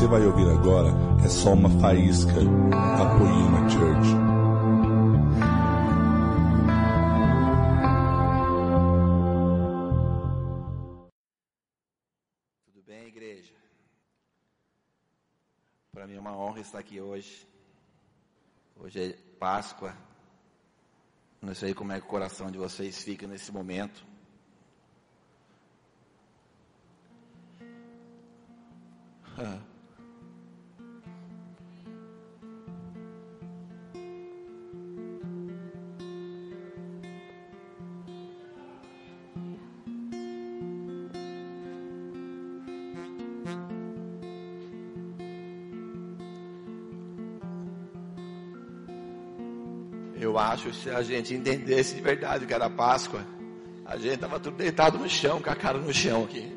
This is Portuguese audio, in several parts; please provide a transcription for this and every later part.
você vai ouvir agora é só uma faísca da Poema Church. Tudo bem, igreja? Para mim é uma honra estar aqui hoje. Hoje é Páscoa. Não sei como é que o coração de vocês fica nesse momento. Eu acho se a gente entendesse de verdade que era Páscoa, a gente estava tudo deitado no chão, com a cara no chão aqui.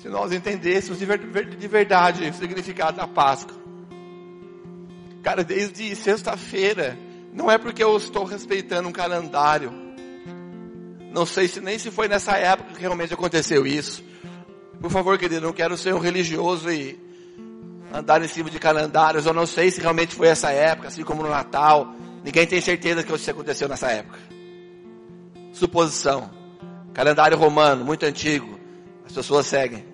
Se nós entendêssemos de verdade o significado da Páscoa. Cara, desde sexta-feira, não é porque eu estou respeitando um calendário. Não sei se nem se foi nessa época que realmente aconteceu isso. Por favor, querido, não quero ser um religioso e andar em cima de calendários. Eu não sei se realmente foi essa época, assim como no Natal. Ninguém tem certeza que isso aconteceu nessa época. Suposição. Calendário romano, muito antigo. As pessoas seguem.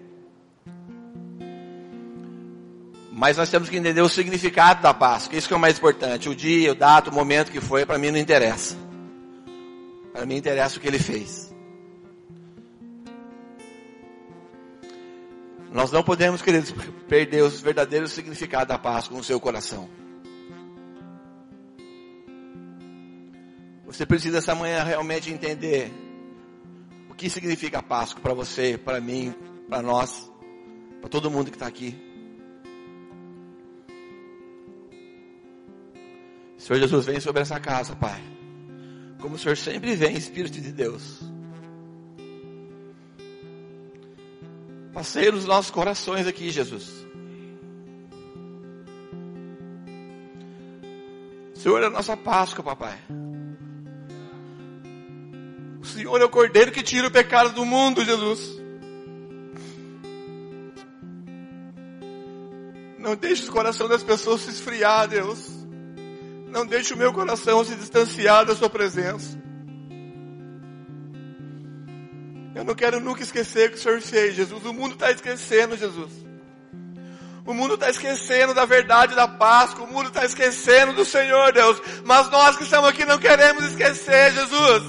Mas nós temos que entender o significado da Páscoa. Isso que é o mais importante. O dia, o data, o momento que foi, para mim não interessa. Para mim interessa o que ele fez. Nós não podemos, queridos, perder o verdadeiro significado da Páscoa no seu coração. Você precisa essa manhã realmente entender o que significa a Páscoa para você, para mim, para nós, para todo mundo que está aqui. Senhor Jesus, vem sobre essa casa, Pai. Como o Senhor sempre vem, Espírito de Deus. Passeia nos nossos corações aqui, Jesus. Senhor é a nossa Páscoa, papai. O Senhor é o Cordeiro que tira o pecado do mundo, Jesus. Não deixe o coração das pessoas se esfriar, Deus. Não deixe o meu coração se distanciar da Sua presença. Eu não quero nunca esquecer o que o Senhor fez, Jesus. O mundo está esquecendo, Jesus. O mundo está esquecendo da verdade da Páscoa. O mundo está esquecendo do Senhor, Deus. Mas nós que estamos aqui não queremos esquecer, Jesus.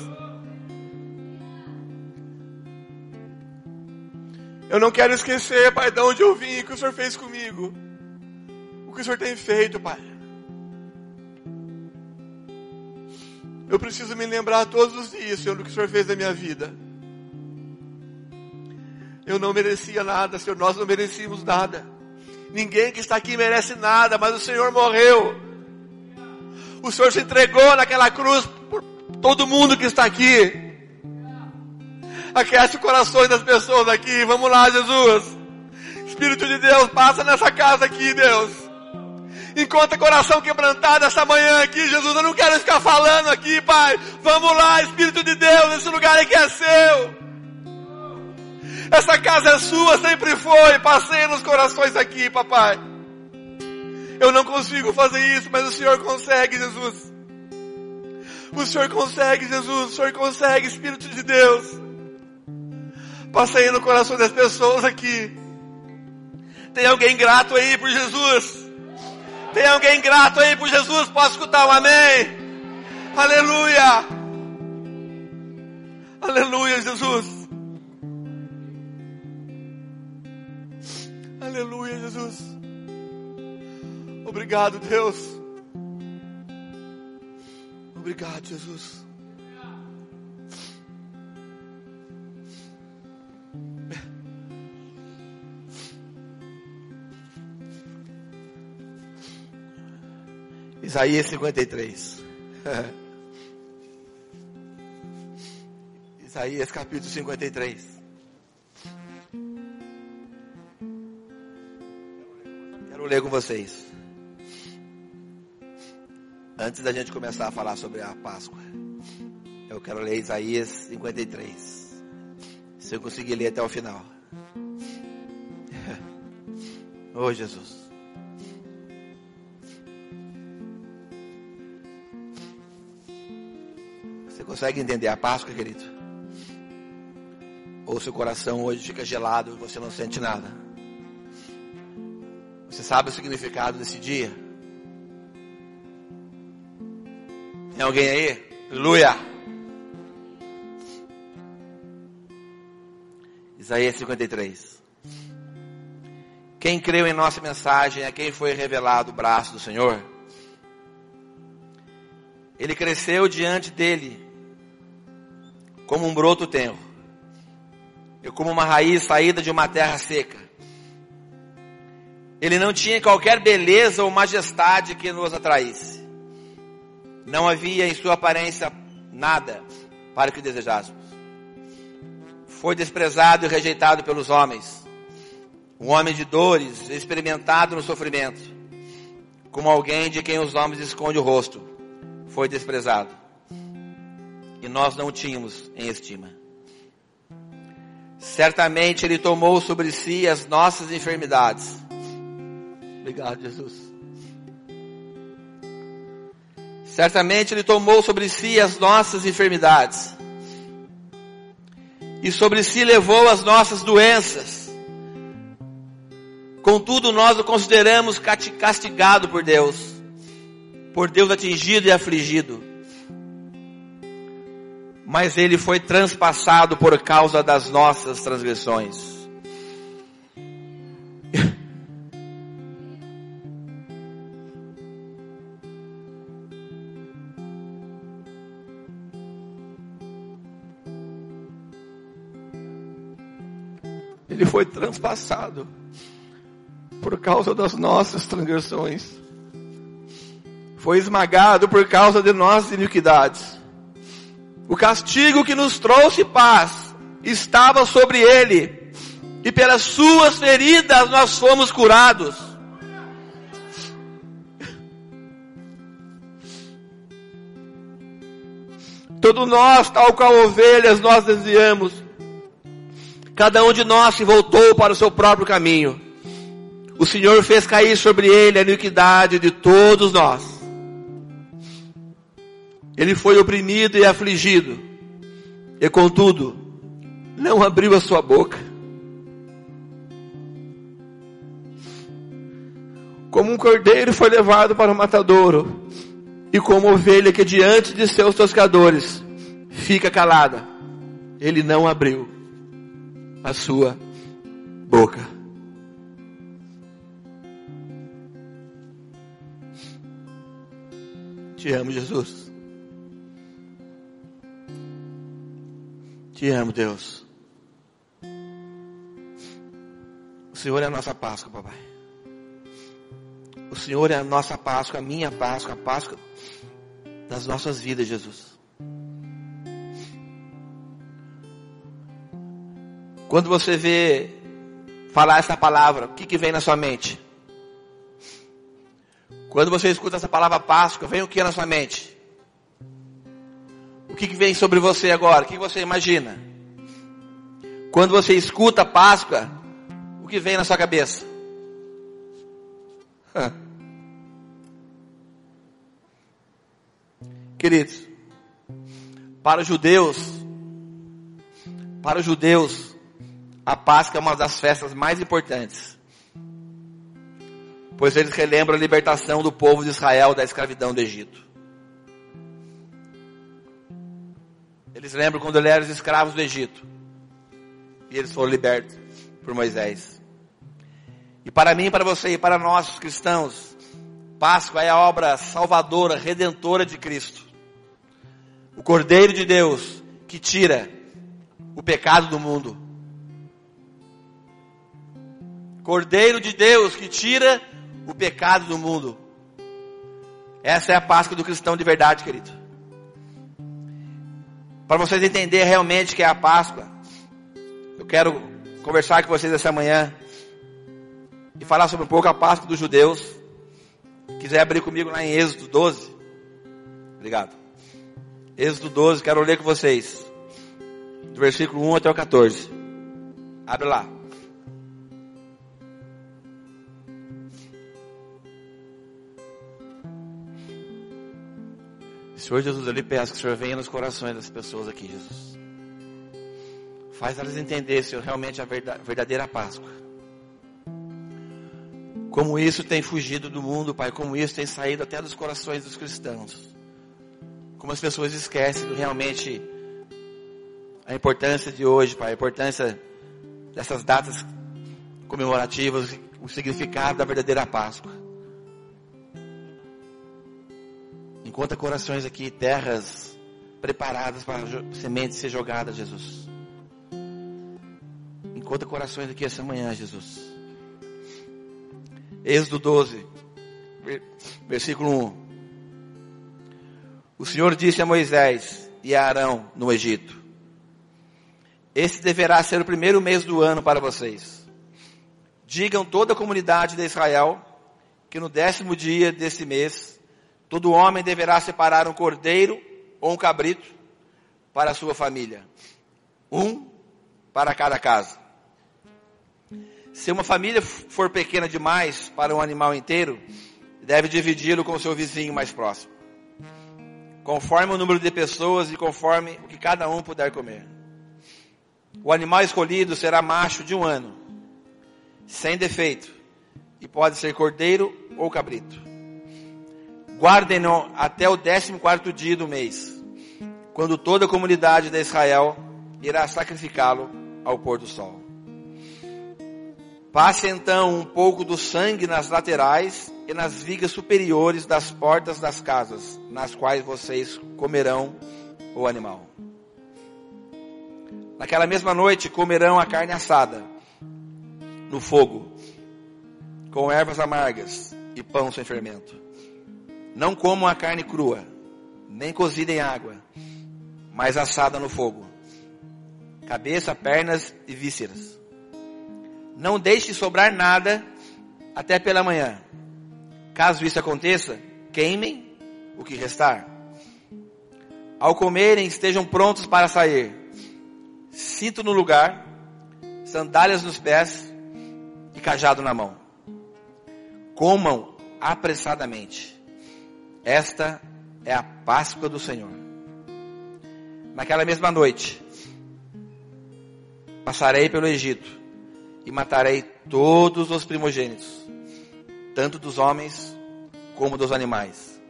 Eu não quero esquecer, Pai, de onde eu vim o que o Senhor fez comigo. O que o Senhor tem feito, Pai. Eu preciso me lembrar todos os dias, Senhor, do que o Senhor fez na minha vida. Eu não merecia nada, Senhor, nós não merecíamos nada. Ninguém que está aqui merece nada, mas o Senhor morreu. O Senhor se entregou naquela cruz por todo mundo que está aqui. Aquece o coração das pessoas aqui. Vamos lá, Jesus. Espírito de Deus, passa nessa casa aqui, Deus. Encontra coração quebrantado essa manhã aqui, Jesus. Eu não quero ficar falando aqui, Pai. Vamos lá, Espírito de Deus. Esse lugar aqui é seu. Essa casa é sua, sempre foi. Passei nos corações aqui, papai. Eu não consigo fazer isso, mas o Senhor consegue, Jesus. O Senhor consegue, Jesus. O Senhor consegue, Espírito de Deus. Passei no coração das pessoas aqui. Tem alguém grato aí por Jesus? Tem alguém grato aí por Jesus? Posso escutar um amém? Aleluia! Aleluia, Jesus. Aleluia, Jesus. Obrigado, Deus. Obrigado, Jesus. Isaías 53. Isaías capítulo 53. Ler com vocês. Antes da gente começar a falar sobre a Páscoa. Eu quero ler Isaías 53. Se eu conseguir ler até o final. Oh Jesus. Você consegue entender a Páscoa, querido? Ou seu coração hoje fica gelado e você não sente nada? Sabe o significado desse dia? Tem alguém aí? Aleluia! Isaías 53. Quem creu em nossa mensagem, a quem foi revelado o braço do Senhor, ele cresceu diante dele como um broto tenro, e como uma raiz saída de uma terra seca. Ele não tinha qualquer beleza ou majestade que nos atraísse. Não havia em sua aparência nada para o que desejássemos. Foi desprezado e rejeitado pelos homens. Um homem de dores, experimentado no sofrimento. Como alguém de quem os homens escondem o rosto. Foi desprezado e nós não tínhamos em estima. Certamente Ele tomou sobre si as nossas enfermidades. Obrigado, Jesus. Certamente Ele tomou sobre si as nossas enfermidades. E sobre si levou as nossas doenças. Contudo, nós o consideramos castigado por Deus. Por Deus atingido e afligido mas ele foi transpassado por causa das nossas transgressões. Foi transpassado por causa das nossas transgressões. Foi esmagado por causa de nossas iniquidades. O castigo que nos trouxe paz estava sobre ele, e pelas suas feridas nós fomos curados. Todo nós, tal qual ovelhas, nós desviamos. Cada um de nós se voltou para o seu próprio caminho. O Senhor fez cair sobre ele a iniquidade de todos nós. Ele foi oprimido e afligido, e contudo, não abriu a sua boca. Como um cordeiro foi levado para o matadouro, e como ovelha que diante de seus toscadores fica calada, ele não abriu a sua boca. Te amo, Jesus. Te amo, Deus. O Senhor é a nossa Páscoa, papai. O Senhor é a nossa Páscoa, a minha Páscoa, a Páscoa das nossas vidas, Jesus. Quando você vê falar essa palavra, o que, que vem na sua mente? Quando você escuta essa palavra Páscoa, vem o que na sua mente? que, que vem sobre você agora? O que você imagina? Quando você escuta Páscoa, o que vem na sua cabeça? Queridos, para os judeus, para os judeus, a Páscoa é uma das festas mais importantes. Pois eles relembram a libertação do povo de Israel da escravidão do Egito. Eles lembram quando eles eram escravos do Egito. E eles foram libertos por Moisés. E para mim, para você e para nós cristãos, Páscoa é a obra salvadora, redentora de Cristo. O Cordeiro de Deus que tira o pecado do mundo. Cordeiro de Deus que tira o pecado do mundo. Essa é a Páscoa do cristão de verdade, querido. Para vocês entenderem realmente que é a Páscoa, eu quero conversar com vocês essa manhã e falar sobre um pouco a Páscoa dos judeus. Quiser abrir comigo lá em Êxodo 12. Obrigado. Êxodo 12, quero ler com vocês. Do versículo 1 até o 14. Abre lá. Senhor Jesus, eu lhe peço que o Senhor venha nos corações das pessoas aqui, Jesus. Faz elas entender, Senhor, realmente a verdadeira Páscoa. Como isso tem fugido do mundo, Pai, como isso tem saído até dos corações dos cristãos. Como as pessoas esquecem realmente a importância de hoje, Pai, a importância dessas datas comemorativas, o significado da verdadeira Páscoa. Encontra corações aqui, terras preparadas para sementes ser jogadas, Jesus. Encontra corações aqui essa manhã, Jesus. Êxodo 12, versículo 1. O Senhor disse a Moisés e a Arão no Egito: Esse deverá ser o primeiro mês do ano para vocês. Digam toda a comunidade de Israel que no décimo dia desse mês Todo homem deverá separar um cordeiro ou um cabrito para a sua família. Um para cada casa. Se uma família for pequena demais para um animal inteiro, deve dividi-lo com o seu vizinho mais próximo. Conforme o número de pessoas e conforme o que cada um puder comer. O animal escolhido será macho de um ano, sem defeito, e pode ser cordeiro ou cabrito. Guardem-no até o décimo quarto dia do mês, quando toda a comunidade de Israel irá sacrificá-lo ao pôr do sol. Passe então um pouco do sangue nas laterais e nas vigas superiores das portas das casas, nas quais vocês comerão o animal. Naquela mesma noite comerão a carne assada no fogo, com ervas amargas e pão sem fermento. Não comam a carne crua, nem cozida em água, mas assada no fogo. Cabeça, pernas e vísceras. Não deixe sobrar nada até pela manhã. Caso isso aconteça, queimem o que restar. Ao comerem, estejam prontos para sair. Cinto no lugar, sandálias nos pés e cajado na mão. Comam apressadamente esta é a Páscoa do Senhor. Naquela mesma noite, passarei pelo Egito e matarei todos os primogênitos, tanto dos homens como dos animais,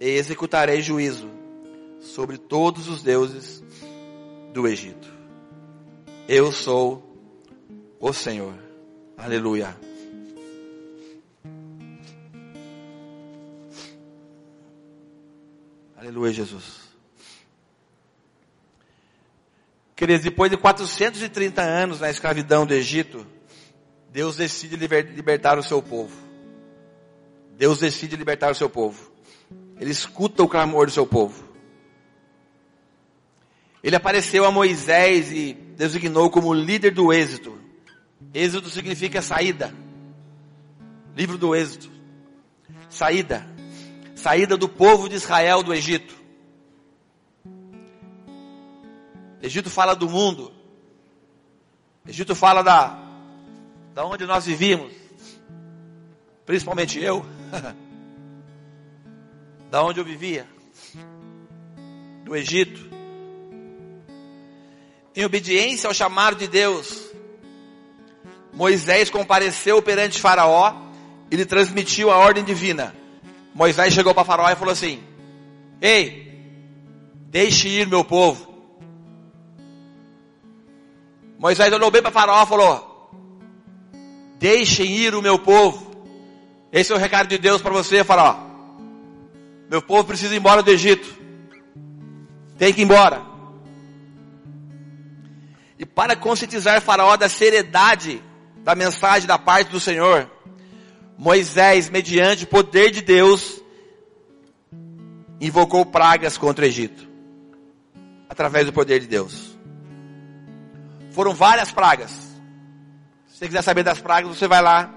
e executarei juízo sobre todos os deuses do Egito. Eu sou o Senhor. Aleluia. Aleluia, Jesus. Queridos, depois de 430 anos na escravidão do Egito, Deus decide libertar o seu povo. Deus decide libertar o seu povo. Ele escuta o clamor do seu povo. Ele apareceu a Moisés e designou como líder do êxito. Êxito significa saída. Livro do êxito. Saída saída do povo de Israel do Egito. Egito fala do mundo. Egito fala da da onde nós vivíamos. Principalmente eu. da onde eu vivia. Do Egito. Em obediência ao chamado de Deus, Moisés compareceu perante Faraó e lhe transmitiu a ordem divina. Moisés chegou para Faraó e falou assim: Ei, deixe ir meu povo. Moisés olhou bem para Faraó e falou: Deixem ir o meu povo. Esse é o recado de Deus para você, Faraó. Meu povo precisa ir embora do Egito. Tem que ir embora. E para conscientizar Faraó da seriedade da mensagem da parte do Senhor, Moisés, mediante o poder de Deus, invocou pragas contra o Egito. Através do poder de Deus. Foram várias pragas. Se você quiser saber das pragas, você vai lá,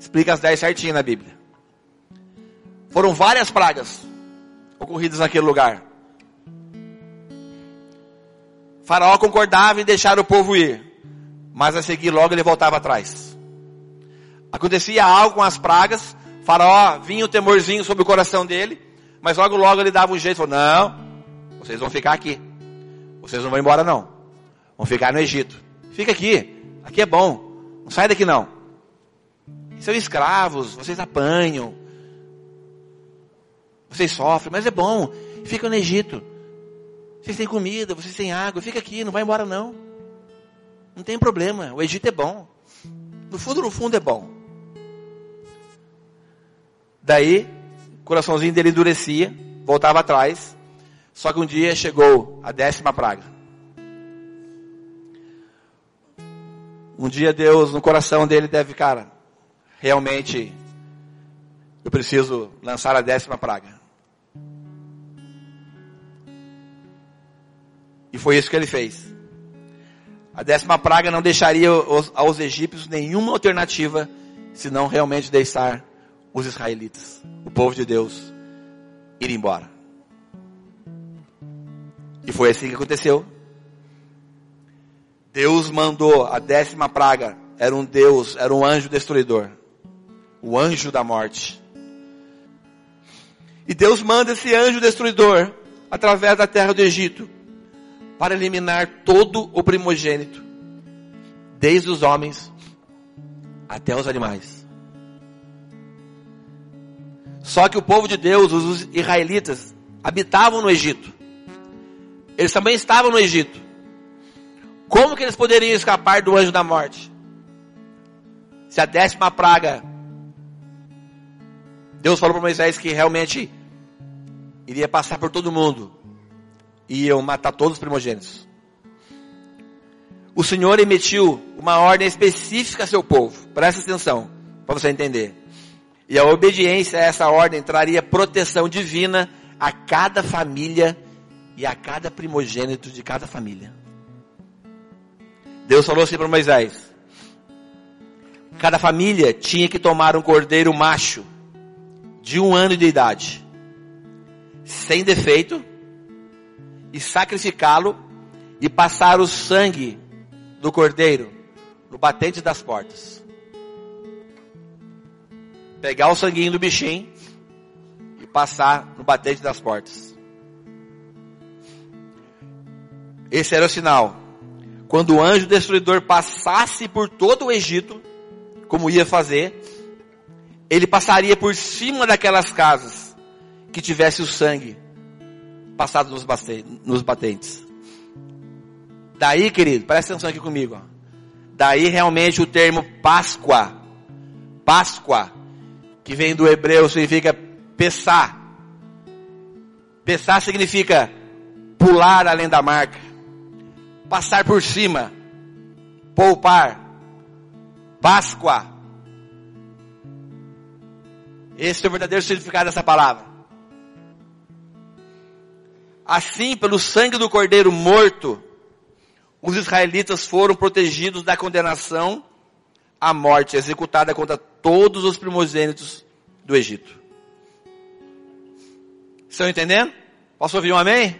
explica as 10 certinho na Bíblia. Foram várias pragas ocorridas naquele lugar. Faraó concordava em deixar o povo ir, mas a seguir logo ele voltava atrás. Acontecia algo com as pragas, Faraó vinha o temorzinho sobre o coração dele, mas logo logo ele dava um jeito, falou, não, vocês vão ficar aqui. Vocês não vão embora não. Vão ficar no Egito. Fica aqui. Aqui é bom. Não sai daqui não. São escravos, vocês apanham. Vocês sofrem, mas é bom. Fica no Egito. Vocês têm comida, vocês têm água. Fica aqui, não vai embora não. Não tem problema. O Egito é bom. No fundo, no fundo é bom. Daí, o coraçãozinho dele endurecia, voltava atrás. Só que um dia chegou a décima praga. Um dia Deus no coração dele deve, cara, realmente eu preciso lançar a décima praga. E foi isso que ele fez. A décima praga não deixaria aos, egípcios nenhuma alternativa senão realmente deixar os israelitas, o povo de Deus, ir embora. E foi assim que aconteceu. Deus mandou a décima praga, era um Deus, era um anjo destruidor, o anjo da morte. E Deus manda esse anjo destruidor através da terra do Egito para eliminar todo o primogênito, desde os homens até os animais. Só que o povo de Deus, os israelitas, habitavam no Egito. Eles também estavam no Egito. Como que eles poderiam escapar do anjo da morte? Se a décima praga, Deus falou para Moisés que realmente iria passar por todo mundo. E iam matar todos os primogênitos. O Senhor emitiu uma ordem específica a seu povo. Presta atenção, para você entender. E a obediência a essa ordem traria proteção divina a cada família e a cada primogênito de cada família. Deus falou assim para Moisés: cada família tinha que tomar um cordeiro macho de um ano de idade, sem defeito, e sacrificá-lo e passar o sangue do cordeiro no batente das portas pegar o sanguinho do bichinho e passar no batente das portas. Esse era o sinal. Quando o anjo destruidor passasse por todo o Egito, como ia fazer, ele passaria por cima daquelas casas que tivesse o sangue passado nos batentes. Daí, querido, presta atenção aqui comigo. Daí realmente o termo Páscoa, Páscoa, que vem do hebreu, significa pesar. Pesar significa pular além da marca, passar por cima, poupar, Páscoa. Esse é o verdadeiro significado dessa palavra. Assim, pelo sangue do cordeiro morto, os israelitas foram protegidos da condenação à morte executada contra todos os primogênitos do Egito. Estão entendendo? Posso ouvir um amém?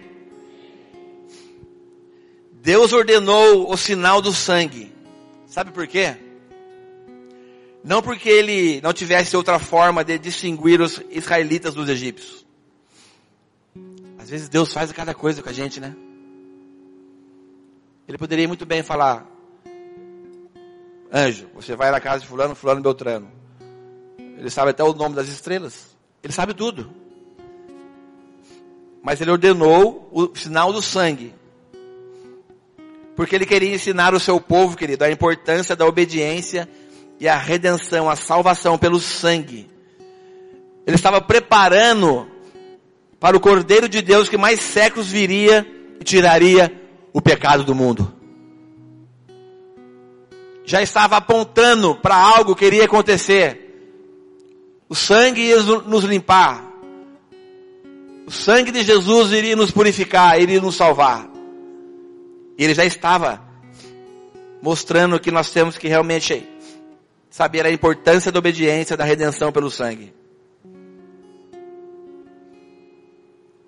Deus ordenou o sinal do sangue. Sabe por quê? Não porque ele não tivesse outra forma de distinguir os israelitas dos egípcios. Às vezes Deus faz cada coisa com a gente, né? Ele poderia muito bem falar, Anjo, você vai na casa de fulano, fulano Beltrano. Ele sabe até o nome das estrelas. Ele sabe tudo. Mas ele ordenou o sinal do sangue. Porque ele queria ensinar o seu povo, querido, a importância da obediência e a redenção, a salvação pelo sangue. Ele estava preparando para o Cordeiro de Deus que mais séculos viria e tiraria o pecado do mundo já estava apontando para algo que iria acontecer. O sangue ia nos limpar. O sangue de Jesus iria nos purificar, iria nos salvar. E ele já estava mostrando que nós temos que realmente saber a importância da obediência, da redenção pelo sangue.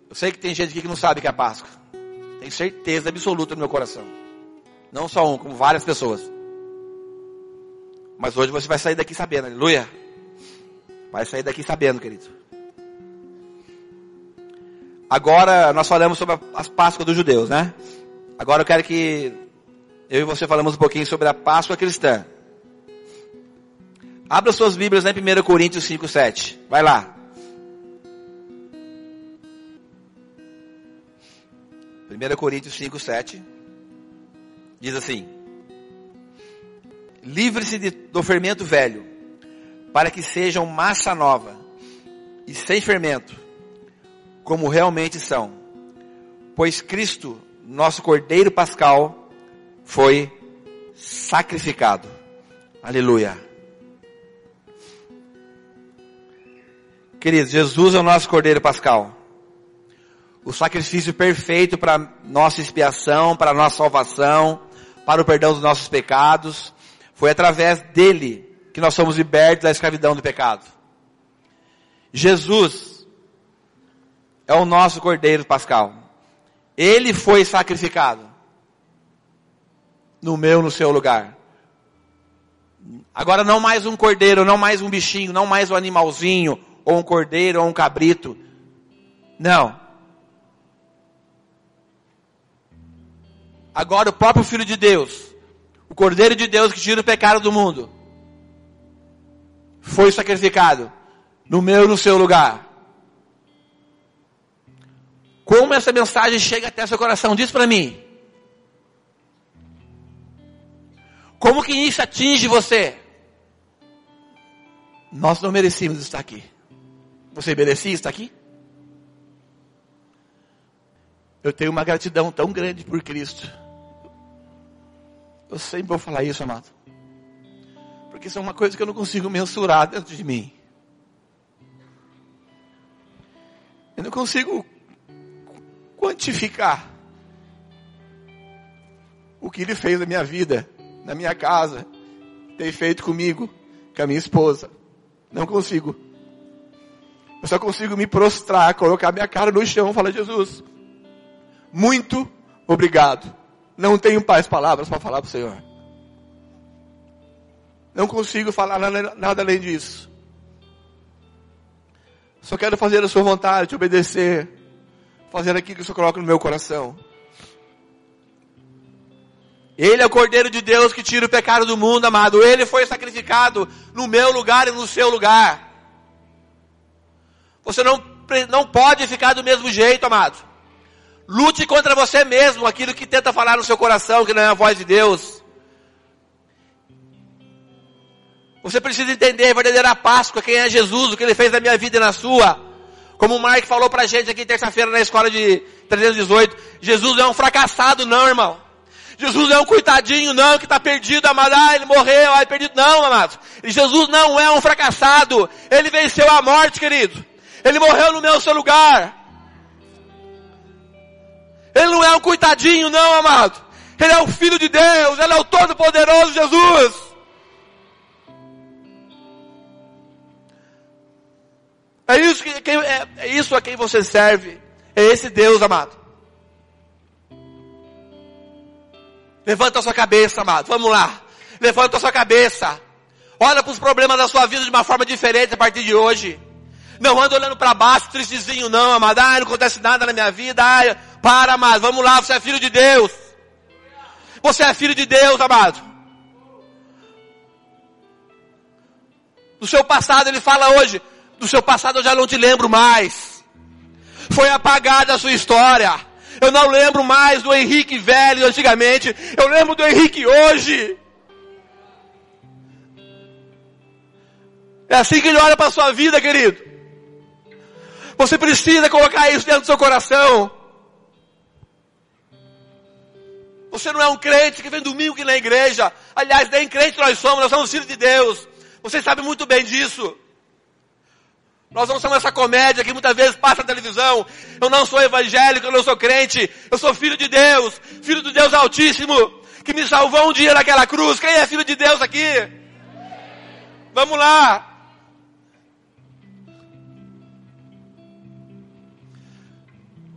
Eu sei que tem gente aqui que não sabe que é Páscoa. Tenho certeza absoluta no meu coração. Não só um, como várias pessoas. Mas hoje você vai sair daqui sabendo, aleluia. Vai sair daqui sabendo, querido. Agora nós falamos sobre as Páscoas dos judeus, né? Agora eu quero que eu e você falamos um pouquinho sobre a Páscoa cristã. Abra suas Bíblias em 1 Coríntios 5, 7. Vai lá. 1 Coríntios 5, 7. Diz assim: Livre-se do fermento velho, para que sejam massa nova e sem fermento, como realmente são. Pois Cristo, nosso Cordeiro Pascal, foi sacrificado. Aleluia. Queridos, Jesus é o nosso Cordeiro Pascal. O sacrifício perfeito para nossa expiação, para nossa salvação, para o perdão dos nossos pecados. Foi através dele que nós somos libertos da escravidão do pecado. Jesus é o nosso Cordeiro Pascal. Ele foi sacrificado no meu, no seu lugar. Agora não mais um cordeiro, não mais um bichinho, não mais um animalzinho, ou um cordeiro, ou um cabrito. Não. Agora o próprio Filho de Deus, Cordeiro de Deus que tira o pecado do mundo, foi sacrificado no meu e no seu lugar. Como essa mensagem chega até seu coração? Diz para mim. Como que isso atinge você? Nós não merecíamos estar aqui. Você merecia estar aqui? Eu tenho uma gratidão tão grande por Cristo. Eu sempre vou falar isso, amado. Porque isso é uma coisa que eu não consigo mensurar dentro de mim. Eu não consigo quantificar o que ele fez na minha vida, na minha casa, tem feito comigo, com a minha esposa. Não consigo. Eu só consigo me prostrar, colocar minha cara no chão e falar, Jesus, muito obrigado. Não tenho mais palavras para falar para o Senhor. Não consigo falar nada, nada além disso. Só quero fazer a sua vontade, obedecer, fazer aquilo que o Senhor coloca no meu coração. Ele é o Cordeiro de Deus que tira o pecado do mundo, amado. Ele foi sacrificado no meu lugar e no seu lugar. Você não, não pode ficar do mesmo jeito, amado. Lute contra você mesmo, aquilo que tenta falar no seu coração, que não é a voz de Deus. Você precisa entender a verdadeira Páscoa, quem é Jesus, o que ele fez na minha vida e na sua. Como o Mark falou pra gente aqui terça-feira na escola de 318, Jesus não é um fracassado não, irmão. Jesus é um coitadinho não, que está perdido, amado. Ah, ele morreu, ah, ele perdido. Não, amado. Jesus não é um fracassado. Ele venceu a morte, querido. Ele morreu no meu seu lugar. Ele não é um coitadinho, não, amado. Ele é o Filho de Deus. Ele é o Todo-Poderoso Jesus. É isso, que, é, é isso a quem você serve. É esse Deus, amado. Levanta a sua cabeça, amado. Vamos lá. Levanta a sua cabeça. Olha para os problemas da sua vida de uma forma diferente a partir de hoje. Não anda olhando para baixo, tristezinho, não, amado. Ah, não acontece nada na minha vida. Ah, para, amado. Vamos lá, você é filho de Deus. Você é filho de Deus, amado. Do seu passado, ele fala hoje. Do seu passado eu já não te lembro mais. Foi apagada a sua história. Eu não lembro mais do Henrique velho antigamente. Eu lembro do Henrique hoje. É assim que ele olha para a sua vida, querido. Você precisa colocar isso dentro do seu coração. Você não é um crente que vem domingo aqui na igreja. Aliás, nem crente nós somos, nós somos filhos de Deus. Você sabe muito bem disso. Nós não somos essa comédia que muitas vezes passa na televisão. Eu não sou evangélico, eu não sou crente. Eu sou filho de Deus. Filho do Deus Altíssimo. Que me salvou um dia naquela cruz. Quem é filho de Deus aqui? Vamos lá.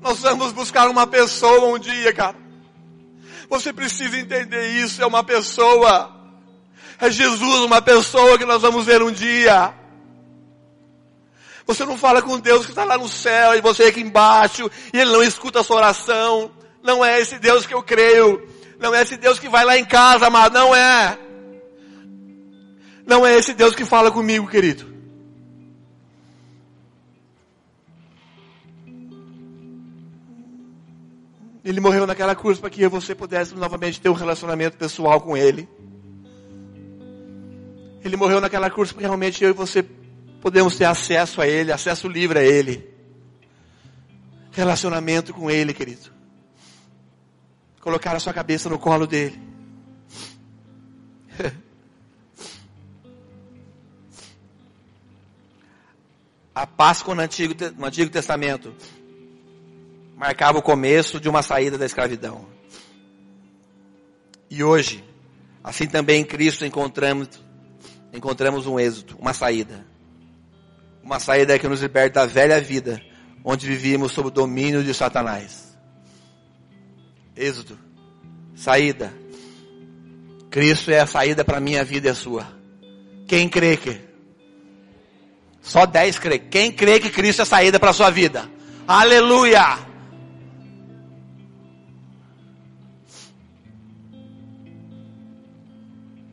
Nós vamos buscar uma pessoa um dia, cara. Você precisa entender isso, é uma pessoa. É Jesus, uma pessoa que nós vamos ver um dia. Você não fala com Deus que está lá no céu e você aqui embaixo e Ele não escuta a sua oração. Não é esse Deus que eu creio. Não é esse Deus que vai lá em casa, amado. Não é. Não é esse Deus que fala comigo, querido. Ele morreu naquela cruz para que eu e você pudéssemos novamente ter um relacionamento pessoal com Ele. Ele morreu naquela cruz para que realmente eu e você podemos ter acesso a Ele, acesso livre a Ele. Relacionamento com Ele, querido. Colocar a sua cabeça no colo dele. A Páscoa no Antigo, no Antigo Testamento marcava o começo de uma saída da escravidão. E hoje, assim também em Cristo encontramos, encontramos um êxito, uma saída. Uma saída que nos liberta da velha vida, onde vivíamos sob o domínio de Satanás. Êxodo, saída. Cristo é a saída para a minha vida e a sua. Quem crê que? Só 10 crê. Quem crê que Cristo é a saída para a sua vida? Aleluia!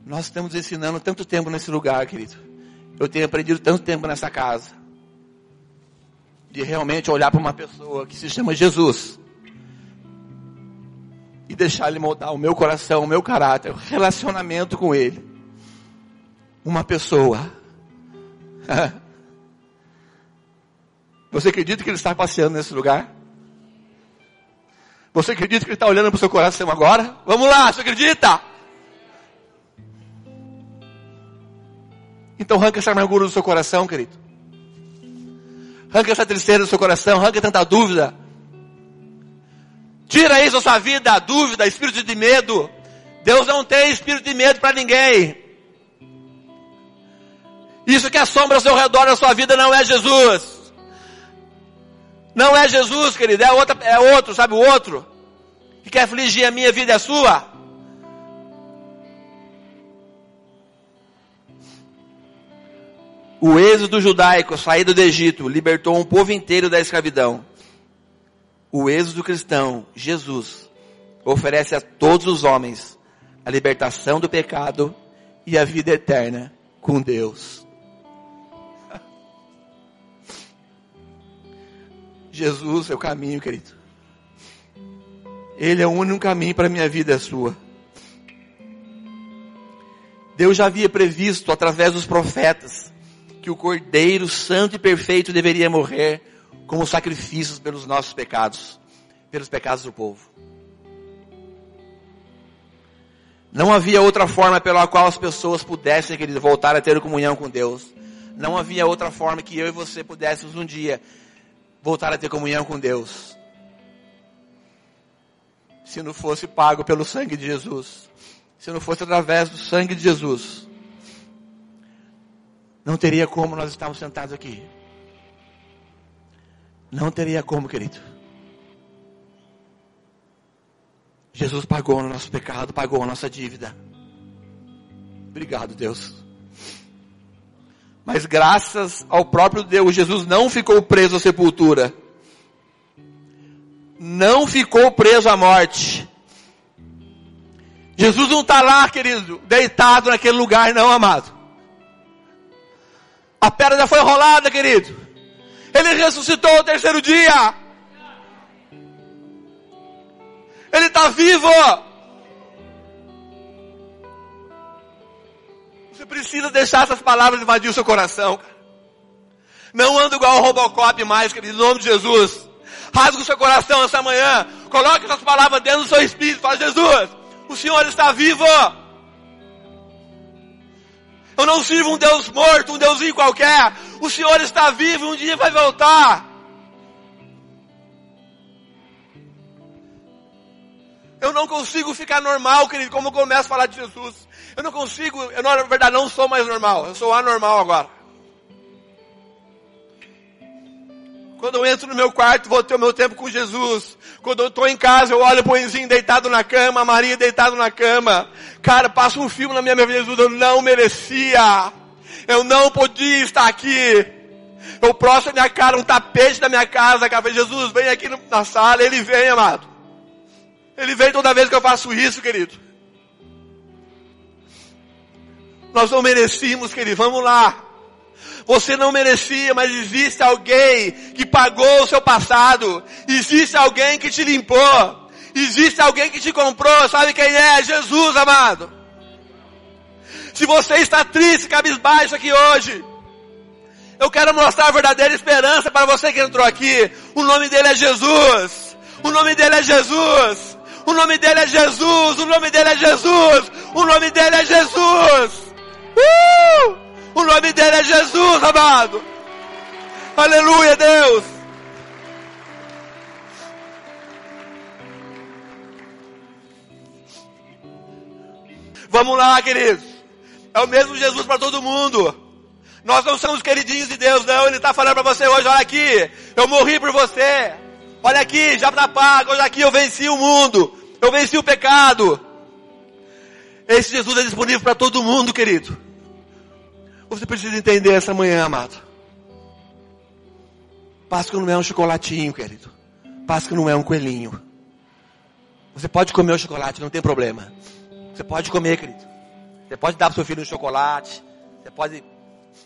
Nós estamos ensinando tanto tempo nesse lugar, querido. Eu tenho aprendido tanto tempo nessa casa. De realmente olhar para uma pessoa que se chama Jesus. E deixar ele moldar o meu coração, o meu caráter, o relacionamento com ele. Uma pessoa. Você acredita que ele está passeando nesse lugar? Você acredita que ele está olhando para o seu coração agora? Vamos lá, você acredita? Então arranca essa amargura do seu coração, querido. Arranca essa tristeza do seu coração, arranca tanta dúvida. Tira isso da sua vida, a dúvida, espírito de medo. Deus não tem espírito de medo para ninguém. Isso que assombra ao seu redor da sua vida não é Jesus. Não é Jesus, querido, é, outra, é outro, sabe o outro? Que quer afligir a minha vida e a sua. O êxodo judaico, a saída do Egito, libertou um povo inteiro da escravidão. O êxodo cristão, Jesus, oferece a todos os homens a libertação do pecado e a vida eterna com Deus. Jesus é o caminho, querido. Ele é o único caminho para a minha vida a sua. Deus já havia previsto através dos profetas que o Cordeiro Santo e Perfeito deveria morrer como sacrifícios pelos nossos pecados, pelos pecados do povo. Não havia outra forma pela qual as pessoas pudessem, querido, voltar a ter comunhão com Deus. Não havia outra forma que eu e você pudéssemos um dia voltar a ter comunhão com Deus. Se não fosse pago pelo sangue de Jesus. Se não fosse através do sangue de Jesus. Não teria como nós estarmos sentados aqui. Não teria como, querido. Jesus pagou o nosso pecado, pagou a nossa dívida. Obrigado, Deus. Mas graças ao próprio Deus, Jesus não ficou preso à sepultura. Não ficou preso à morte. Jesus não está lá, querido, deitado naquele lugar, não, amado. A pedra já foi rolada, querido. Ele ressuscitou ao terceiro dia. Ele está vivo. Você precisa deixar essas palavras invadir o seu coração. Não anda igual o Robocop mais, querido, em nome de Jesus. Rasga o seu coração essa manhã. Coloque essas palavras dentro do seu espírito. Fala, Jesus, o Senhor está vivo. Eu não sirvo um Deus morto, um Deusinho qualquer. O Senhor está vivo e um dia vai voltar. Eu não consigo ficar normal, querido, como eu começo a falar de Jesus. Eu não consigo, eu na verdade não sou mais normal, eu sou anormal agora. Quando eu entro no meu quarto, vou ter o meu tempo com Jesus. Quando eu estou em casa, eu olho o Poenzinho deitado na cama, a Maria deitado na cama. Cara, passa um filme na minha vida, Jesus, eu não merecia. Eu não podia estar aqui. Eu prostro a minha cara, um tapete da minha casa, cara. Jesus, vem aqui na sala. Ele vem, amado. Ele vem toda vez que eu faço isso, querido. Nós não merecíamos, querido. Vamos lá. Você não merecia, mas existe alguém que pagou o seu passado. Existe alguém que te limpou. Existe alguém que te comprou. Sabe quem é? Jesus, amado. Se você está triste, cabisbaixo aqui hoje, eu quero mostrar a verdadeira esperança para você que entrou aqui. O nome dele é Jesus. O nome dele é Jesus. O nome dele é Jesus. O nome dele é Jesus. O nome dele é Jesus. Uh! O nome dele é Jesus, amado. Aleluia, Deus. Vamos lá, queridos. É o mesmo Jesus para todo mundo. Nós não somos queridinhos de Deus, não. Ele está falando para você hoje, olha aqui, eu morri por você. Olha aqui, já está pago. Olha aqui, eu venci o mundo. Eu venci o pecado. Esse Jesus é disponível para todo mundo, querido. Você precisa entender essa manhã, amado. Páscoa não é um chocolatinho, querido. Páscoa não é um coelhinho. Você pode comer o chocolate, não tem problema. Você pode comer, querido. Você pode dar para seu filho um chocolate. Você pode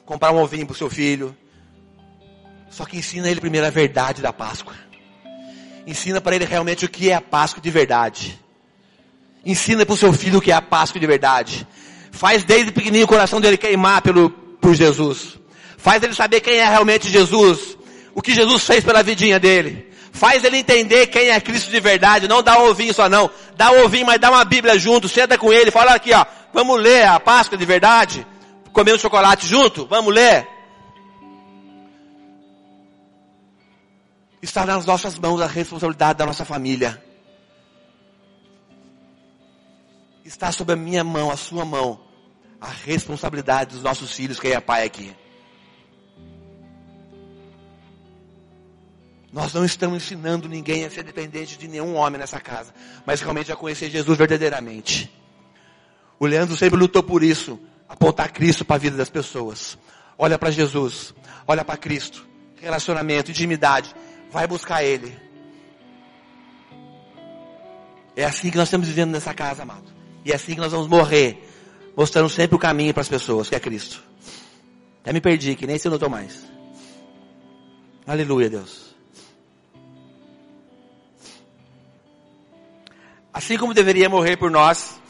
comprar um ovinho para seu filho. Só que ensina ele primeiro a verdade da Páscoa. Ensina para ele realmente o que é a Páscoa de verdade. Ensina para o seu filho o que é a Páscoa de verdade. Faz desde pequenininho o coração dele queimar pelo, por Jesus. Faz ele saber quem é realmente Jesus. O que Jesus fez pela vidinha dele. Faz ele entender quem é Cristo de verdade. Não dá um ovinho só não. Dá um ovinho, mas dá uma Bíblia junto. Senta com ele. Fala aqui, ó. Vamos ler a Páscoa de verdade comer um chocolate junto? Vamos ler? Está nas nossas mãos a responsabilidade da nossa família. Está sob a minha mão, a sua mão, a responsabilidade dos nossos filhos, quem é pai aqui. Nós não estamos ensinando ninguém a ser dependente de nenhum homem nessa casa, mas realmente a conhecer Jesus verdadeiramente. O Leandro sempre lutou por isso apontar Cristo para a vida das pessoas. Olha para Jesus, olha para Cristo. Relacionamento, intimidade. Vai buscar Ele. É assim que nós estamos vivendo nessa casa, amado. E é assim que nós vamos morrer. Mostrando sempre o caminho para as pessoas, que é Cristo. Até me perdi, que nem se eu não estou mais. Aleluia, Deus. Assim como deveria morrer por nós,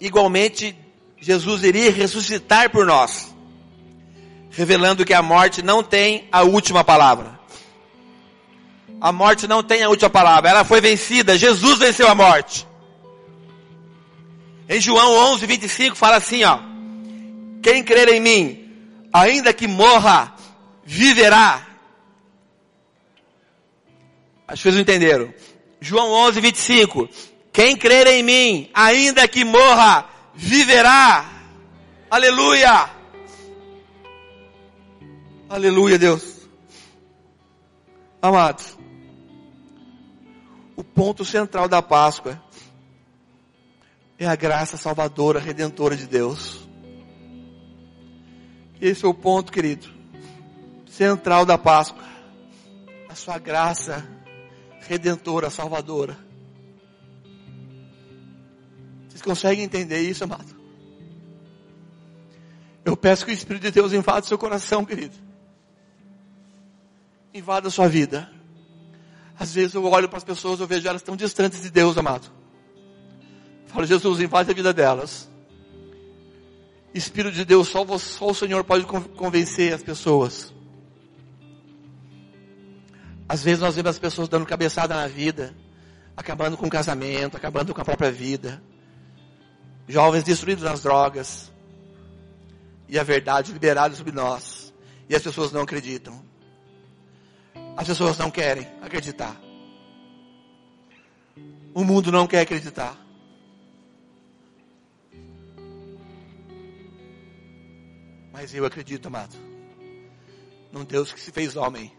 igualmente Jesus iria ressuscitar por nós, revelando que a morte não tem a última palavra. A morte não tem a última palavra, ela foi vencida, Jesus venceu a morte. Em João 11, 25 fala assim, ó. Quem crer em mim, ainda que morra, viverá. Vocês não entenderam. João 11, 25. Quem crer em mim, ainda que morra, viverá. Aleluia. Aleluia, Deus. Amados, o ponto central da Páscoa é a graça salvadora, redentora de Deus. Esse é o ponto, querido, central da Páscoa. A sua graça redentora, salvadora. Vocês conseguem entender isso, amado? Eu peço que o Espírito de Deus invada o seu coração, querido. Invada a sua vida. Às vezes eu olho para as pessoas, eu vejo elas tão distantes de Deus, amado. Falo, Jesus, invade a vida delas. Espírito de Deus, só, só o Senhor pode convencer as pessoas. Às vezes nós vemos as pessoas dando cabeçada na vida, acabando com o casamento, acabando com a própria vida jovens destruídos nas drogas, e a verdade liberada sobre nós, e as pessoas não acreditam. As pessoas não querem acreditar. O mundo não quer acreditar. Mas eu acredito, amado, num Deus que se fez homem,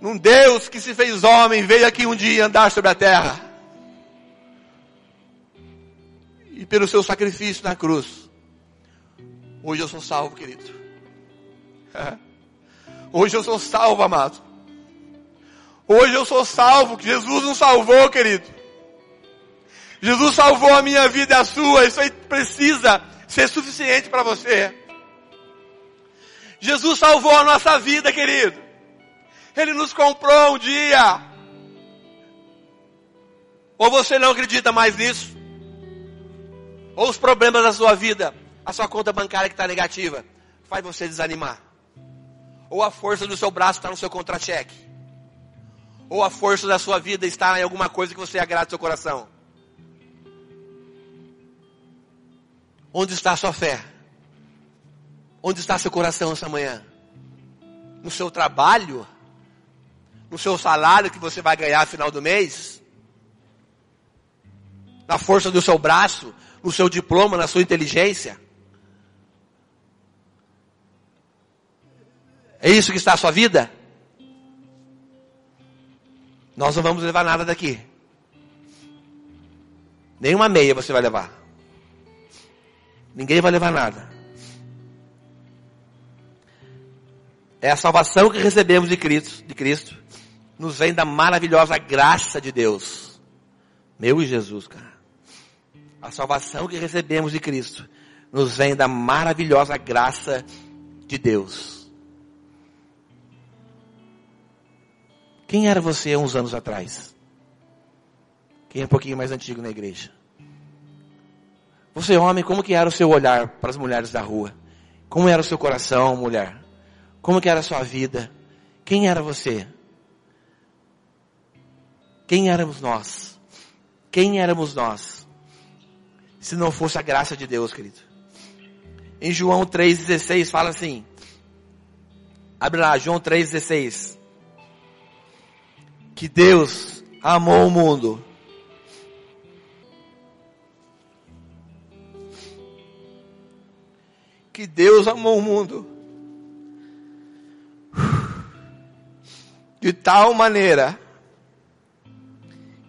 num Deus que se fez homem, veio aqui um dia andar sobre a terra. E pelo seu sacrifício na cruz, hoje eu sou salvo, querido. Hoje eu sou salvo, amado. Hoje eu sou salvo, que Jesus nos salvou, querido. Jesus salvou a minha vida e a sua, isso aí precisa ser suficiente para você. Jesus salvou a nossa vida, querido. Ele nos comprou um dia. Ou você não acredita mais nisso? Ou os problemas da sua vida, a sua conta bancária que está negativa, faz você desanimar. Ou a força do seu braço está no seu contra-cheque. Ou a força da sua vida está em alguma coisa que você agrada o seu coração. Onde está a sua fé? Onde está seu coração essa manhã? No seu trabalho? No seu salário que você vai ganhar no final do mês? Na força do seu braço? No seu diploma? Na sua inteligência? É isso que está a sua vida? Nós não vamos levar nada daqui. Nenhuma meia você vai levar. Ninguém vai levar nada. É a salvação que recebemos de Cristo, de Cristo, nos vem da maravilhosa graça de Deus. Meu Jesus, cara. A salvação que recebemos de Cristo nos vem da maravilhosa graça de Deus. Quem era você uns anos atrás? Quem é um pouquinho mais antigo na igreja? Você homem, como que era o seu olhar para as mulheres da rua? Como era o seu coração, mulher? Como que era a sua vida? Quem era você? Quem éramos nós? Quem éramos nós? Se não fosse a graça de Deus, querido. Em João 3,16 fala assim. Abre lá, João 3,16. Que Deus amou o mundo. Que Deus amou o mundo de tal maneira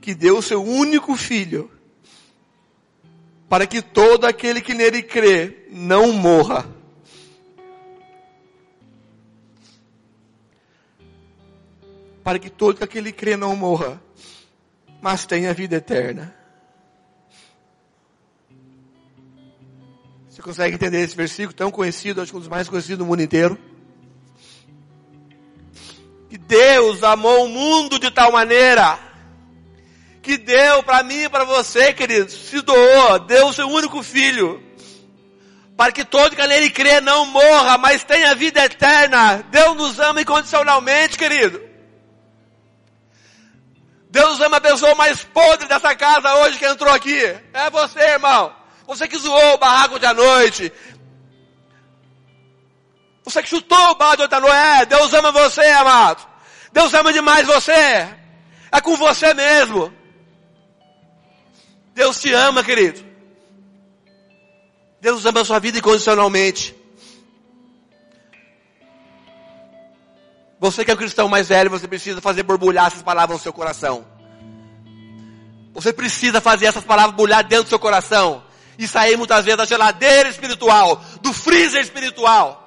que deu o seu único filho para que todo aquele que nele crê não morra. Para que todo aquele que crê não morra, mas tenha vida eterna. Você consegue entender esse versículo tão conhecido, acho que um dos mais conhecidos do mundo inteiro? que Deus amou o mundo de tal maneira que deu para mim e para você, queridos, se doou, deu o seu único filho, para que todo que nele crê não morra, mas tenha vida eterna. Deus nos ama incondicionalmente, querido. Deus ama a pessoa mais podre dessa casa hoje que entrou aqui. É você, irmão. Você que zoou o barraco de à noite. Você que chutou o balde outra noite. É, Deus ama você, amado. Deus ama demais você. É com você mesmo. Deus te ama, querido. Deus ama a sua vida incondicionalmente. Você que é o cristão mais velho, você precisa fazer borbulhar essas palavras no seu coração. Você precisa fazer essas palavras borbulhar dentro do seu coração. E sair muitas vezes da geladeira espiritual, do freezer espiritual.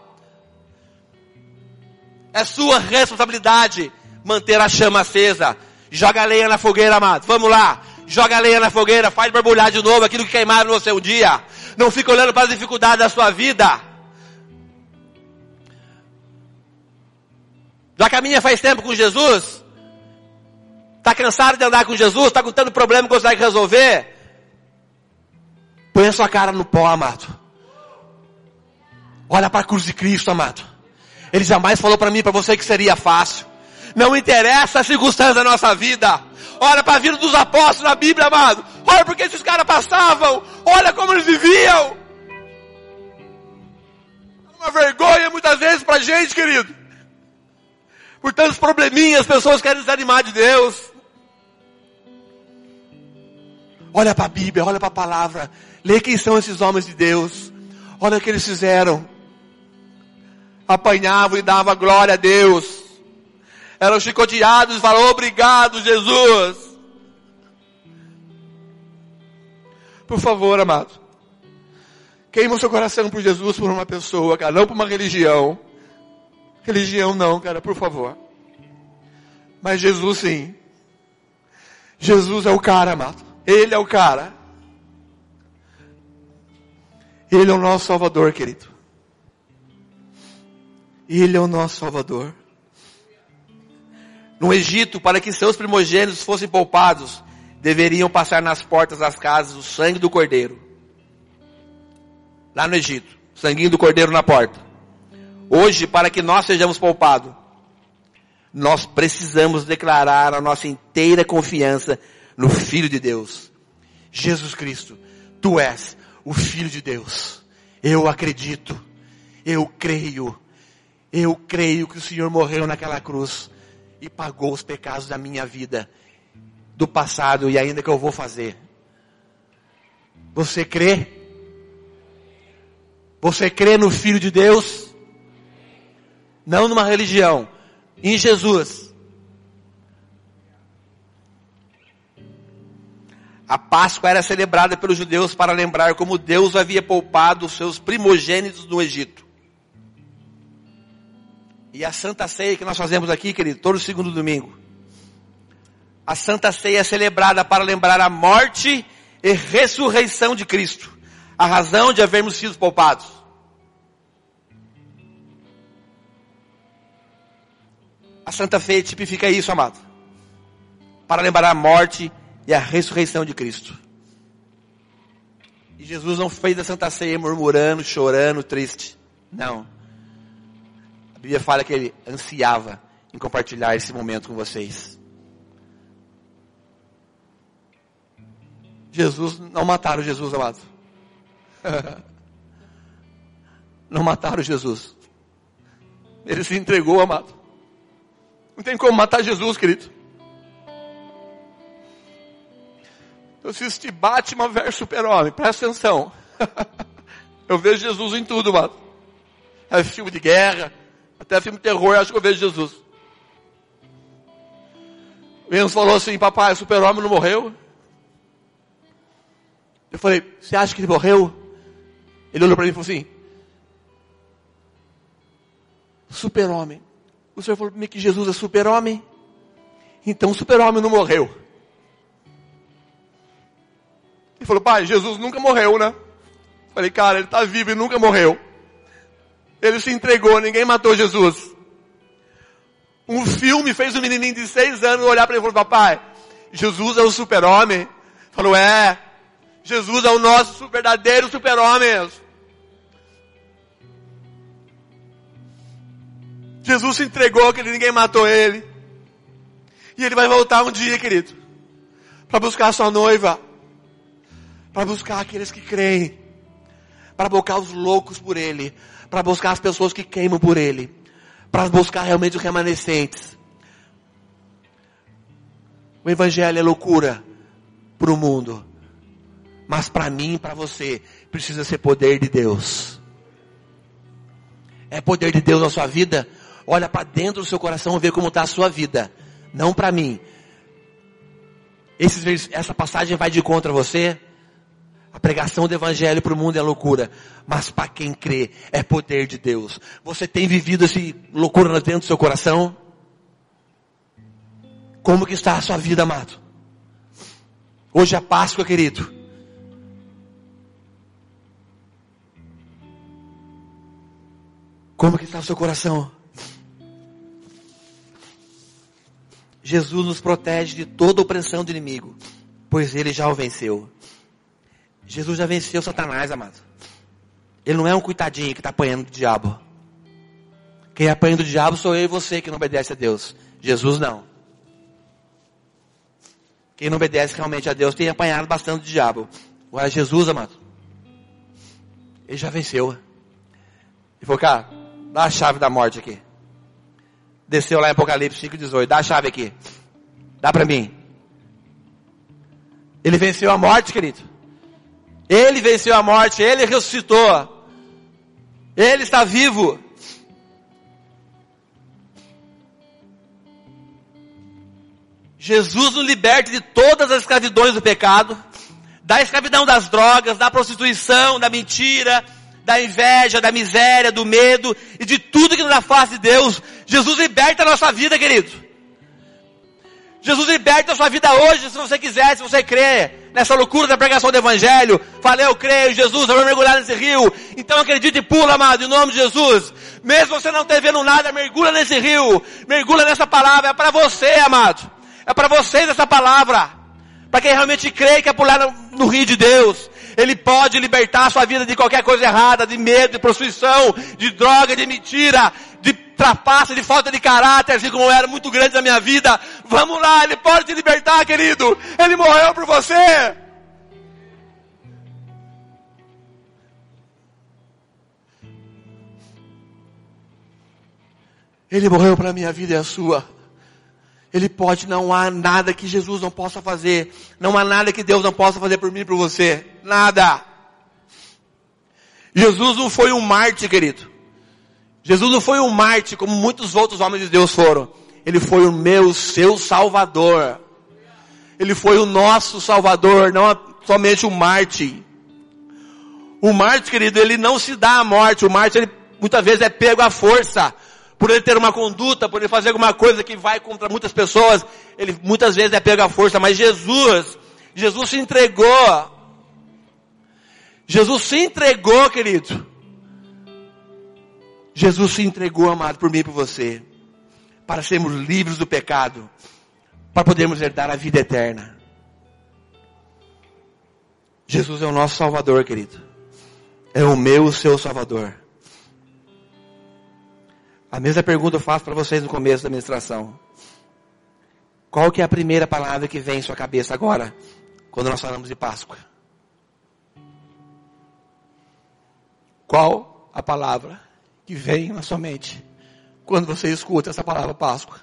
É sua responsabilidade manter a chama acesa. Joga a lenha na fogueira, amado. Vamos lá. Joga a lenha na fogueira. Faz borbulhar de novo aquilo que queimaram no seu dia. Não fica olhando para as dificuldades da sua vida. Já caminha faz tempo com Jesus? Está cansado de andar com Jesus? Está com tanto problema que consegue resolver? Põe a sua cara no pó, amado. Olha para a cruz de Cristo, amado. Ele jamais falou para mim, para você que seria fácil. Não interessa a circunstância da nossa vida. Olha para a vida dos apóstolos na Bíblia, amado. Olha porque esses caras passavam. Olha como eles viviam. Uma vergonha muitas vezes para a gente, querido. Por tantos probleminhas, as pessoas querem desanimar de Deus. Olha para a Bíblia, olha para a palavra. Lê quem são esses homens de Deus. Olha o que eles fizeram apanhavam e davam glória a Deus. eram chicoteados e falaram, obrigado Jesus. Por favor, amado. Queima o seu coração por Jesus, por uma pessoa, cara, não por uma religião. Religião não, cara, por favor. Mas Jesus sim. Jesus é o cara, amado. Ele é o cara. Ele é o nosso Salvador, querido. Ele é o nosso Salvador. No Egito, para que seus primogênitos fossem poupados, deveriam passar nas portas das casas o sangue do cordeiro. Lá no Egito, sanguinho do cordeiro na porta. Hoje, para que nós sejamos poupados, nós precisamos declarar a nossa inteira confiança no Filho de Deus. Jesus Cristo, Tu és o Filho de Deus. Eu acredito, eu creio, eu creio que o Senhor morreu naquela cruz e pagou os pecados da minha vida, do passado e ainda que eu vou fazer. Você crê? Você crê no Filho de Deus? Não numa religião, em Jesus. A Páscoa era celebrada pelos judeus para lembrar como Deus havia poupado os seus primogênitos no Egito. E a Santa Ceia que nós fazemos aqui, querido, todo segundo domingo. A Santa Ceia é celebrada para lembrar a morte e ressurreição de Cristo. A razão de havermos sido poupados. A Santa Ceia tipifica isso, amado. Para lembrar a morte e a ressurreição de Cristo. E Jesus não fez a Santa Ceia murmurando, chorando, triste. Não. A Bíblia fala que ele ansiava em compartilhar esse momento com vocês. Jesus, não mataram Jesus, amado. não mataram Jesus. Ele se entregou, amado. Não tem como matar Jesus, querido. Eu assisti Batman versus Super-Homem, presta atenção. eu vejo Jesus em tudo, mano. É filme de guerra, até filme de terror, acho que eu vejo Jesus. Enzo falou assim, papai, o super-homem não morreu? Eu falei, você acha que ele morreu? Ele olhou para mim e falou assim, super-homem. O Senhor falou para mim que Jesus é super-homem. Então o super-homem não morreu. Ele falou, pai, Jesus nunca morreu, né? Falei, cara, ele está vivo e nunca morreu. Ele se entregou, ninguém matou Jesus. Um filme fez um menininho de seis anos olhar para ele e falou, papai, Jesus é o super-homem. Falou, é. Jesus é o nosso verdadeiro super-homem. Jesus se entregou, que ninguém matou ele. E ele vai voltar um dia, querido, para buscar a sua noiva, para buscar aqueles que creem, para buscar os loucos por ele, para buscar as pessoas que queimam por ele, para buscar realmente os remanescentes. O evangelho é loucura para o mundo, mas para mim e para você precisa ser poder de Deus. É poder de Deus na sua vida? olha para dentro do seu coração e vê como está a sua vida. Não para mim. Esses, essa passagem vai de contra você. A pregação do evangelho para o mundo é loucura, mas para quem crê é poder de Deus. Você tem vivido essa loucura dentro do seu coração? Como que está a sua vida, amado? Hoje é Páscoa, querido. Como que está o seu coração? Jesus nos protege de toda opressão do inimigo, pois ele já o venceu. Jesus já venceu Satanás, amado. Ele não é um coitadinho que está apanhando do diabo. Quem apanha do diabo sou eu e você que não obedece a Deus. Jesus não. Quem não obedece realmente a Deus tem apanhado bastante do diabo. Agora Jesus, amado, ele já venceu. Ele falou, cara, dá a chave da morte aqui. Desceu lá em Apocalipse 5,18. Dá a chave aqui. Dá para mim. Ele venceu a morte, querido. Ele venceu a morte, ele ressuscitou. Ele está vivo. Jesus nos liberta de todas as escravidões do pecado, da escravidão das drogas, da prostituição, da mentira, da inveja, da miséria, do medo e de tudo que nos afasta de Deus. Jesus liberta a nossa vida, querido. Jesus liberta a sua vida hoje, se você quiser, se você crer nessa loucura da pregação do Evangelho. Falei, eu creio, Jesus, eu vou mergulhar nesse rio. Então acredite e pula, amado, em nome de Jesus. Mesmo você não esteja vendo nada, mergulha nesse rio. Mergulha nessa palavra. É para você, amado. É para vocês essa palavra. Para quem realmente crê que é pular no, no rio de Deus. Ele pode libertar a sua vida de qualquer coisa errada, de medo, de prostituição, de droga, de mentira, de trapaça, de falta de caráter, assim como era muito grande na minha vida. Vamos lá, Ele pode te libertar, querido. Ele morreu por você. Ele morreu para a minha vida e a sua. Ele pode, não há nada que Jesus não possa fazer. Não há nada que Deus não possa fazer por mim e por você. Nada. Jesus não foi um Marte, querido. Jesus não foi um Marte como muitos outros homens de Deus foram. Ele foi o meu, seu Salvador. Ele foi o nosso Salvador, não somente o Marte. O Marte, querido, ele não se dá à morte. O Marte, ele muitas vezes é pego à força. Por ele ter uma conduta, por ele fazer alguma coisa que vai contra muitas pessoas, ele muitas vezes é pego à força. Mas Jesus, Jesus se entregou. Jesus se entregou, querido. Jesus se entregou, amado, por mim e por você, para sermos livres do pecado, para podermos herdar a vida eterna. Jesus é o nosso Salvador, querido. É o meu, o seu Salvador. A mesma pergunta eu faço para vocês no começo da ministração. Qual que é a primeira palavra que vem em sua cabeça agora, quando nós falamos de Páscoa? Qual a palavra que vem na sua mente quando você escuta essa palavra Páscoa?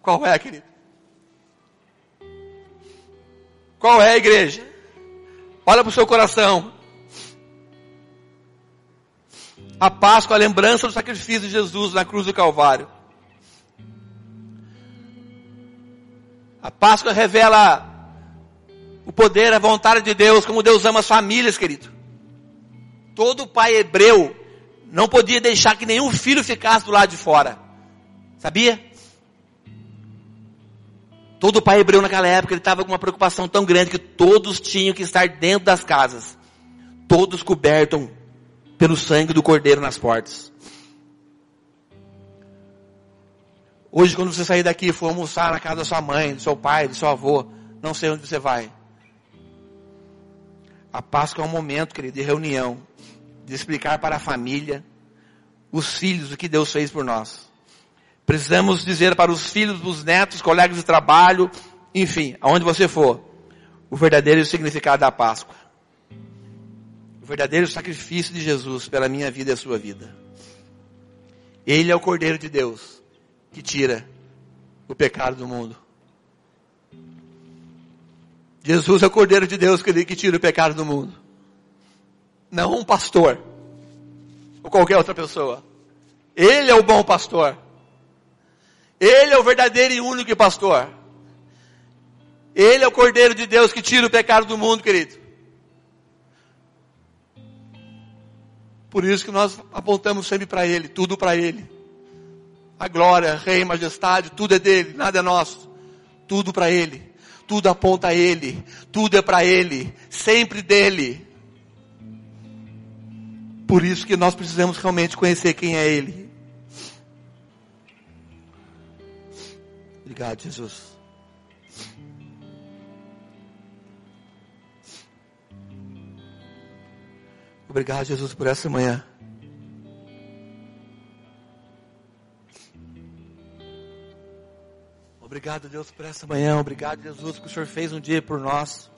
Qual é, querido? Qual é a igreja? Olha para o seu coração. A Páscoa, a lembrança do sacrifício de Jesus na cruz do Calvário. A Páscoa revela o poder, a vontade de Deus, como Deus ama as famílias, querido. Todo pai hebreu não podia deixar que nenhum filho ficasse do lado de fora. Sabia? Todo pai hebreu naquela época, ele estava com uma preocupação tão grande que todos tinham que estar dentro das casas. Todos cobertos pelo sangue do cordeiro nas portas. Hoje, quando você sair daqui e for almoçar na casa da sua mãe, do seu pai, do seu avô, não sei onde você vai. A Páscoa é um momento, querido, de reunião de explicar para a família, os filhos, o que Deus fez por nós. Precisamos dizer para os filhos, os netos, colegas de trabalho, enfim, aonde você for, o verdadeiro significado da Páscoa. O verdadeiro sacrifício de Jesus pela minha vida e a sua vida. Ele é o Cordeiro de Deus que tira o pecado do mundo. Jesus é o Cordeiro de Deus que tira o pecado do mundo não um pastor ou qualquer outra pessoa. Ele é o bom pastor. Ele é o verdadeiro e único pastor. Ele é o Cordeiro de Deus que tira o pecado do mundo, querido. Por isso que nós apontamos sempre para Ele, tudo para Ele. A glória, rei, majestade, tudo é dele, nada é nosso. Tudo para Ele. Tudo aponta a Ele. Tudo é para Ele. Sempre dele. Por isso que nós precisamos realmente conhecer quem é Ele. Obrigado, Jesus. Obrigado, Jesus, por essa manhã. Obrigado, Deus, por essa manhã. Obrigado, Jesus, que o Senhor fez um dia por nós.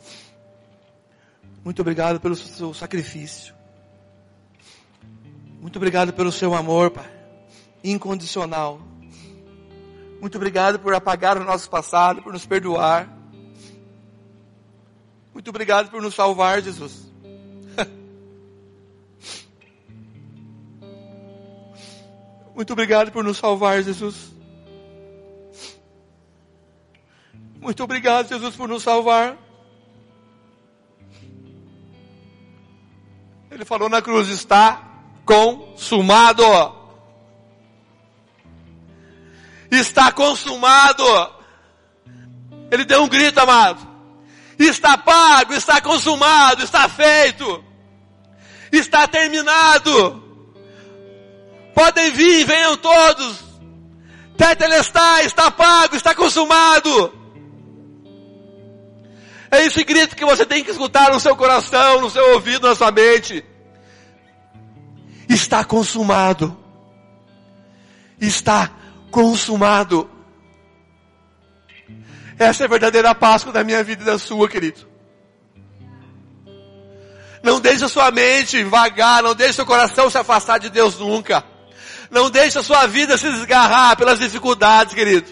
Muito obrigado pelo seu sacrifício. Muito obrigado pelo seu amor, Pai, incondicional. Muito obrigado por apagar o nosso passado, por nos perdoar. Muito obrigado por nos salvar, Jesus. Muito obrigado por nos salvar, Jesus. Muito obrigado, Jesus, por nos salvar. Ele falou na cruz: está consumado. Está consumado. Ele deu um grito, amado. Está pago, está consumado, está feito. Está terminado. Podem vir, venham todos. Tetelestai, está pago, está consumado. É esse grito que você tem que escutar no seu coração, no seu ouvido, na sua mente. Está consumado. Está consumado. Essa é a verdadeira Páscoa da minha vida e da sua, querido. Não deixe a sua mente vagar, não deixe seu coração se afastar de Deus nunca. Não deixe a sua vida se desgarrar pelas dificuldades, querido.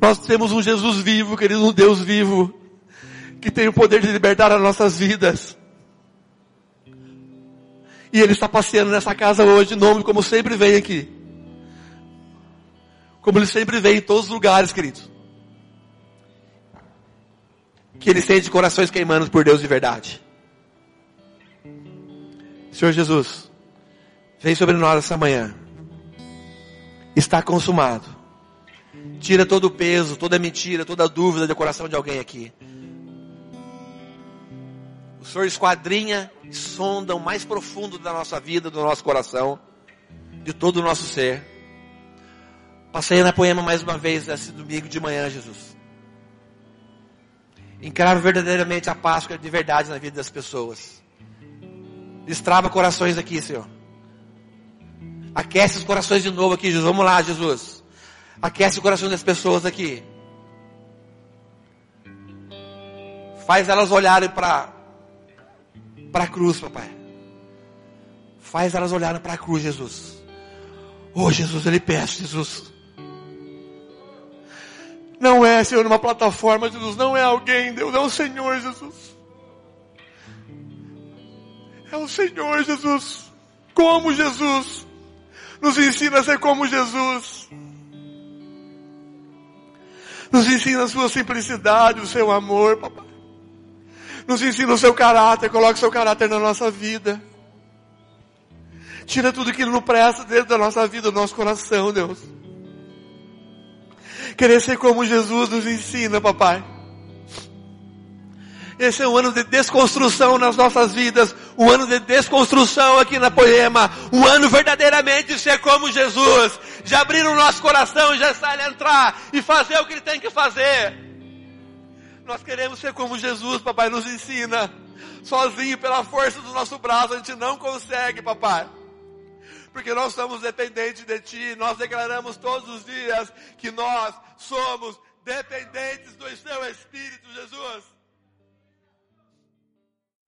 Nós temos um Jesus vivo, querido, um Deus vivo, que tem o poder de libertar as nossas vidas. E Ele está passeando nessa casa hoje, em nome, como sempre vem aqui. Como Ele sempre vem em todos os lugares, querido. Que Ele sente corações queimando por Deus de verdade. Senhor Jesus, vem sobre nós essa manhã. Está consumado. Tira todo o peso, toda mentira, toda dúvida do coração de alguém aqui. O Senhor esquadrinha sonda o mais profundo da nossa vida, do nosso coração, de todo o nosso ser. Passei na poema mais uma vez esse domingo de manhã, Jesus. Encrava verdadeiramente a Páscoa de verdade na vida das pessoas. Destrava corações aqui, Senhor. Aquece os corações de novo aqui, Jesus. Vamos lá, Jesus. Aquece o coração das pessoas aqui. Faz elas olharem para para a cruz, papai. Faz elas olharem para a cruz, Jesus. Oh, Jesus, eu lhe peço, Jesus. Não é, Senhor, numa plataforma, Jesus. Não é alguém, Deus. É o Senhor, Jesus. É o Senhor, Jesus. Como Jesus. Nos ensina a ser como Jesus. Nos ensina a sua simplicidade, o seu amor, papai. Nos ensina o seu caráter, coloque o seu caráter na nossa vida. Tira tudo que não presta dentro da nossa vida, do nosso coração, Deus. Querer ser como Jesus nos ensina, papai. Esse é um ano de desconstrução nas nossas vidas, um ano de desconstrução aqui na Poema, um ano verdadeiramente de ser como Jesus, de abrir o nosso coração e já ele entrar e fazer o que ele tem que fazer. Nós queremos ser como Jesus, papai, nos ensina. Sozinho, pela força do nosso braço, a gente não consegue, papai. Porque nós somos dependentes de Ti, nós declaramos todos os dias que nós somos dependentes do Seu Espírito, Jesus.